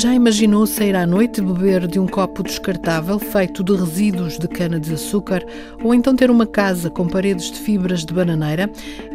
Já imaginou sair à noite beber de um copo descartável feito de resíduos de cana-de-açúcar ou então ter uma casa com paredes de fibras de bananeira?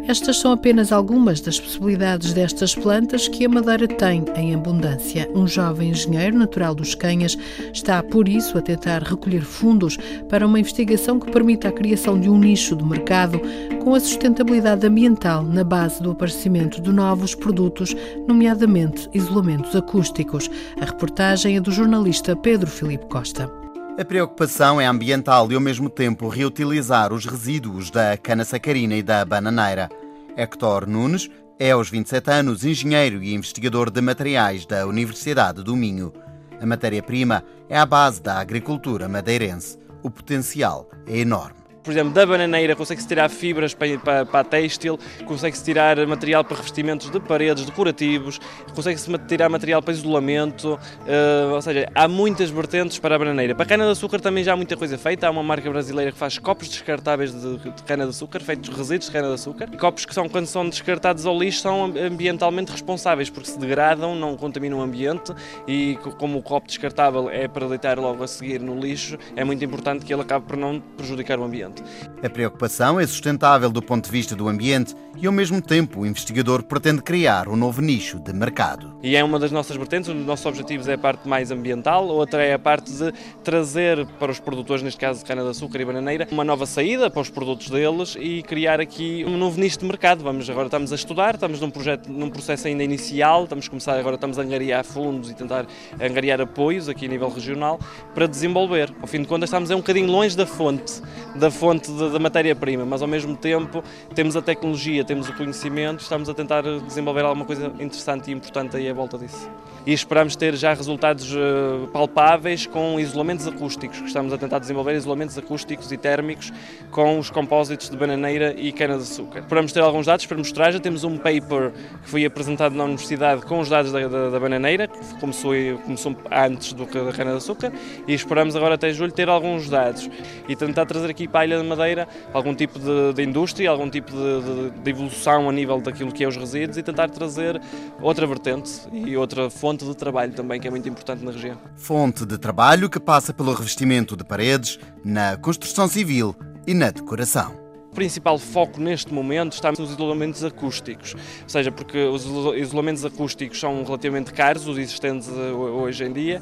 Estas são apenas algumas das possibilidades destas plantas que a Madeira tem em abundância. Um jovem engenheiro natural dos Canhas está, por isso, a tentar recolher fundos para uma investigação que permita a criação de um nicho de mercado com a sustentabilidade ambiental na base do aparecimento de novos produtos, nomeadamente isolamentos acústicos. A reportagem é do jornalista Pedro Filipe Costa. A preocupação é ambiental e, ao mesmo tempo, reutilizar os resíduos da cana-sacarina e da bananeira. Hector Nunes é, aos 27 anos, engenheiro e investigador de materiais da Universidade do Minho. A matéria-prima é a base da agricultura madeirense. O potencial é enorme por exemplo, da bananeira consegue-se tirar fibras para, para, para a têxtil, consegue-se tirar material para revestimentos de paredes decorativos, consegue-se tirar material para isolamento, uh, ou seja, há muitas vertentes para a bananeira. Para a cana-de-açúcar também já há muita coisa feita, há uma marca brasileira que faz copos descartáveis de, de cana-de-açúcar, feitos de resíduos de cana-de-açúcar, copos que são, quando são descartados ao lixo, são ambientalmente responsáveis, porque se degradam, não contaminam o ambiente e como o copo descartável é para deitar logo a seguir no lixo, é muito importante que ele acabe por não prejudicar o ambiente. land A preocupação é sustentável do ponto de vista do ambiente e, ao mesmo tempo, o investigador pretende criar um novo nicho de mercado. E é uma das nossas vertentes, um dos nossos objetivos é a parte mais ambiental, outra é a parte de trazer para os produtores, neste caso de cana-de-açúcar e bananeira, uma nova saída para os produtos deles e criar aqui um novo nicho de mercado. Vamos agora estamos a estudar, estamos num projeto, num processo ainda inicial, estamos a começar agora estamos a angariar fundos e tentar angariar apoios aqui a nível regional para desenvolver. Ao fim de contas estamos é um bocadinho longe da fonte, da fonte fonte da matéria-prima, mas ao mesmo tempo temos a tecnologia, temos o conhecimento, estamos a tentar desenvolver alguma coisa interessante e importante aí à volta disso. E esperamos ter já resultados eh, palpáveis com isolamentos acústicos, que estamos a tentar desenvolver isolamentos acústicos e térmicos com os compósitos de bananeira e cana-de-açúcar. Esperamos ter alguns dados para mostrar, já temos um paper que foi apresentado na universidade com os dados da, da, da bananeira, que começou, começou antes do, da cana-de-açúcar, e esperamos agora até julho ter alguns dados e tentar trazer aqui para a Ilha de Madeira algum tipo de, de indústria, algum tipo de, de, de, evolução a nível daquilo que é os resíduos e tentar trazer outra vertente e outra fonte de trabalho também que é muito importante na região. Fonte de trabalho que passa pelo revestimento de paredes, na construção civil e na decoração. Principal foco neste momento está nos isolamentos acústicos, ou seja, porque os isolamentos acústicos são relativamente caros, os existentes eh, hoje em dia,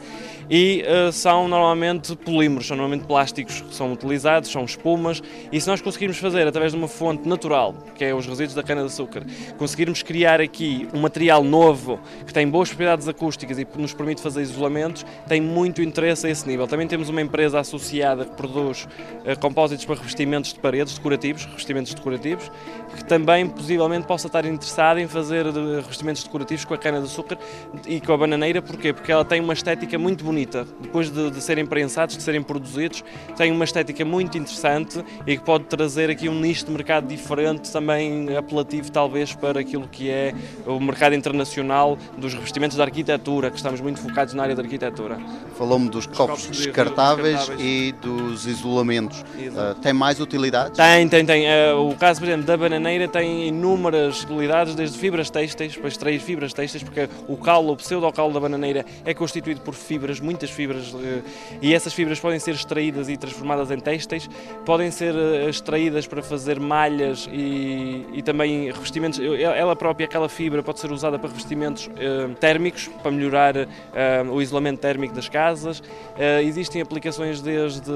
e uh, são normalmente polímeros, são normalmente plásticos que são utilizados, são espumas, e se nós conseguirmos fazer através de uma fonte natural, que é os resíduos da cana-de-açúcar, conseguirmos criar aqui um material novo que tem boas propriedades acústicas e nos permite fazer isolamentos, tem muito interesse a esse nível. Também temos uma empresa associada que produz uh, compósitos para revestimentos de paredes decorativos, decorativos, revestimentos decorativos, que também possivelmente possa estar interessado em fazer revestimentos decorativos com a cana-de-açúcar e com a bananeira, porquê? Porque ela tem uma estética muito bonita. Depois de, de, serem prensados, de serem produzidos, tem uma estética muito interessante e que pode trazer aqui um nicho de mercado diferente, também apelativo talvez para aquilo que é o mercado internacional dos revestimentos da arquitetura, que estamos muito focados na área da arquitetura. Falou-me dos, dos copos, copos descartáveis, descartáveis, e dos isolamentos. Uh, tem mais utilidades? Tem, tem, tem. Uh, o caso, por exemplo, da bananeira tem inúmeras utilidades, desde fibras têxteis, para extrair fibras têxteis, porque o calo, o pseudo-calo da bananeira é constituído por fibras, muitas fibras, uh, e essas fibras podem ser extraídas e transformadas em têxteis, podem ser uh, extraídas para fazer malhas e, e, também revestimentos. Ela própria, aquela fibra, pode ser usada para revestimentos térmicos, para melhorar o isolamento térmico das casas. existem aplicações desde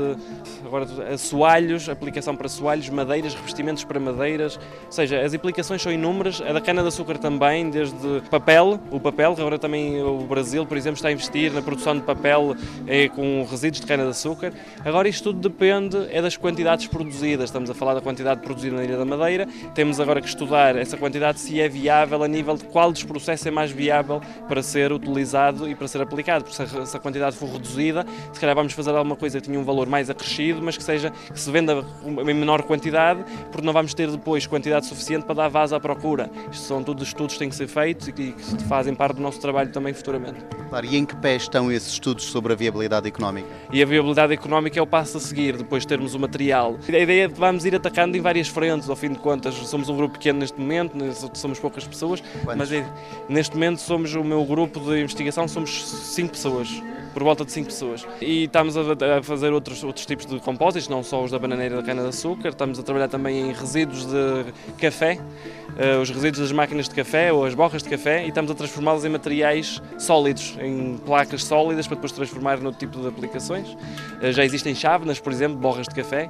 agora, assoalhos, aplicação para assoalhos, madeira revestimentos para madeiras, ou seja, as aplicações são inúmeras, a da cana-de-açúcar também, desde papel, o papel, agora também o Brasil, por exemplo, está a investir na produção de papel eh, com resíduos de cana-de-açúcar. Agora isto tudo depende é das quantidades produzidas, estamos a falar da quantidade produzida na Ilha da Madeira, temos agora que estudar essa quantidade se é viável a nível de qual dos processos é mais viável para ser utilizado e para ser aplicado, porque se a quantidade for reduzida, se calhar vamos fazer alguma coisa que tenha um valor mais acrescido, mas que seja que se venda em menor quantidade, porque não vamos ter depois quantidade suficiente para dar vaso à procura. Isto são todos estudos que têm que ser feitos e que fazem parte do nosso trabalho também futuramente. Claro, e em que pé estão esses estudos sobre a viabilidade económica? E a viabilidade económica é o passo a seguir, depois de termos o material. A ideia é que vamos ir atacando em várias frentes, ao fim de contas. Somos um grupo pequeno neste momento, somos poucas pessoas, Quantos? mas é, neste momento somos o meu grupo de investigação, somos cinco pessoas por volta de 5 pessoas. E estamos a, fazer outros, outros tipos de compósitos, não só os da bananeira da cana-de-açúcar, estamos a trabalhar também em resíduos de café, uh, os resíduos das máquinas de café ou as borras de café, e estamos a transformá-los em materiais sólidos, em placas sólidas para depois transformar no tipo de aplicações. Uh, já existem chávenas, por exemplo, borras de café,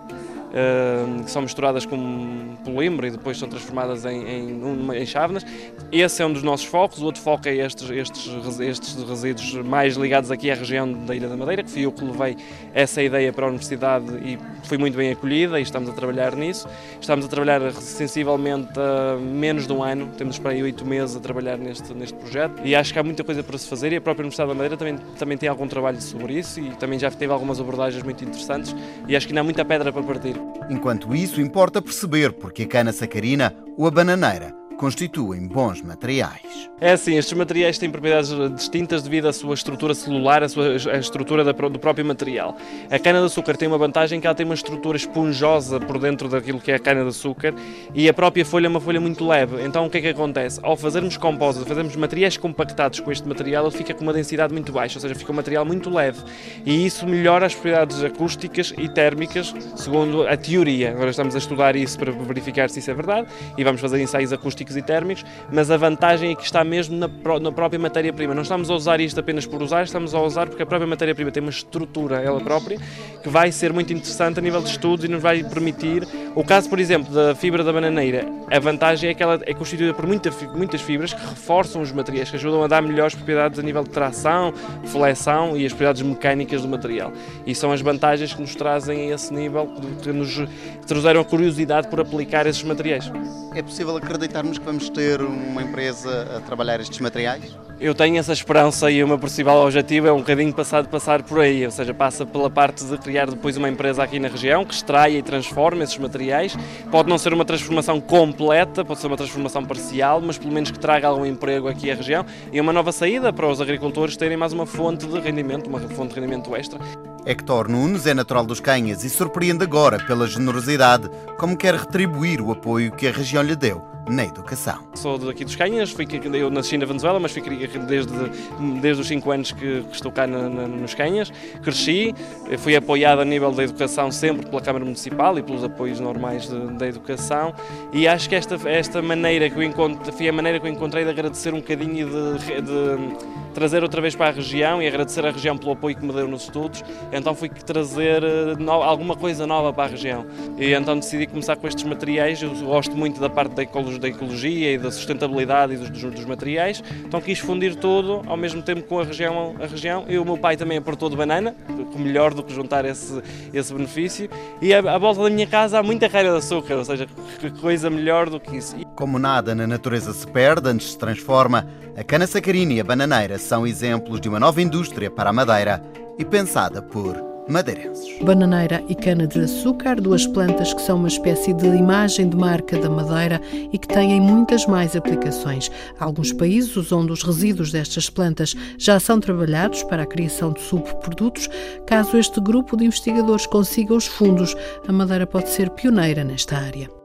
que são misturadas com polímero e depois são transformadas em, em, em chávenas. Esse é um dos nossos focos. O outro foco é estes, estes, estes resíduos mais ligados aqui à região da Ilha da Madeira, que fui eu que levei essa ideia para a Universidade e foi muito bem acolhida e estamos a trabalhar nisso. Estamos a trabalhar sensivelmente a menos de um ano, temos para aí oito meses a trabalhar neste, neste projeto e acho que há muita coisa para se fazer e a própria Universidade da Madeira também, também tem algum trabalho sobre isso e também já teve algumas abordagens muito interessantes e acho que ainda há muita pedra para partir. Enquanto isso, importa perceber porque a cana sacarina ou a bananeira constituem bons materiais. É assim, estes materiais têm propriedades distintas devido à sua estrutura celular, à sua à estrutura do próprio material. A cana-de-açúcar tem uma vantagem que ela tem uma estrutura esponjosa por dentro daquilo que é a cana-de-açúcar e a própria folha é uma folha muito leve. Então o que é que acontece? Ao fazermos compósitos, fazermos materiais compactados com este material, ele fica com uma densidade muito baixa, ou seja, fica um material muito leve. E isso melhora as propriedades acústicas e térmicas, segundo a teoria. Agora estamos a estudar isso para verificar se isso é verdade e vamos fazer ensaios acústicos e térmicos, mas a vantagem é que está mesmo na, na própria matéria-prima. Não estamos a usar isto apenas por usar, estamos a usar porque a própria matéria-prima tem uma estrutura, ela própria, que vai ser muito interessante a nível de estudos e nos vai permitir. O caso, por exemplo, da fibra da bananeira, a vantagem é que ela é constituída por muita, muitas fibras que reforçam os materiais, que ajudam a dar melhores propriedades a nível de tração, flexão e as propriedades mecânicas do material. E são as vantagens que nos trazem a esse nível, que nos trouxeram a curiosidade por aplicar esses materiais. É possível acreditarmos que vamos ter uma empresa a trabalhar estes materiais? Eu tenho essa esperança e o meu principal objetivo é um bocadinho passar de passar por aí, ou seja, passa pela parte de criar depois uma empresa aqui na região que extraia e transforme esses materiais. Pode não ser uma transformação completa, pode ser uma transformação parcial, mas pelo menos que traga algum emprego aqui à região e uma nova saída para os agricultores terem mais uma fonte de rendimento, uma fonte de rendimento extra. Hector Nunes é natural dos Canhas e surpreende agora pela generosidade, como quer retribuir o apoio que a região lhe deu na educação. Sou daqui dos Canhas, fui, eu nasci na Venezuela, mas fui desde, desde os 5 anos que, que estou cá na, na, nos Canhas. Cresci, fui apoiado a nível da educação sempre pela Câmara Municipal e pelos apoios normais de, da educação e acho que esta, esta maneira que eu encontro, foi a maneira que eu encontrei de agradecer um bocadinho de, de trazer outra vez para a região e agradecer à região pelo apoio que me deu nos estudos. Então fui trazer eh, no, alguma coisa nova para a região. E então decidi começar com estes materiais. Eu gosto muito da parte da ecologia, da ecologia e da sustentabilidade e dos, dos, materiais. Então quis fundir tudo ao mesmo tempo com a região. A região. E o meu pai também aportou de banana, que melhor do que juntar esse, esse benefício. E à, volta da minha casa há muita raia de açúcar, ou seja, que coisa melhor do que isso. Como nada na natureza se perde, antes se transforma, a cana sacarina e a bananeira são exemplos de uma nova indústria para a madeira e pensada por madeirenses. Bananeira e cana-de-açúcar, duas plantas que são uma espécie de imagem de marca da madeira e que têm muitas mais aplicações. Alguns países onde os resíduos destas plantas já são trabalhados para a criação de subprodutos. Caso este grupo de investigadores consiga os fundos, a madeira pode ser pioneira nesta área.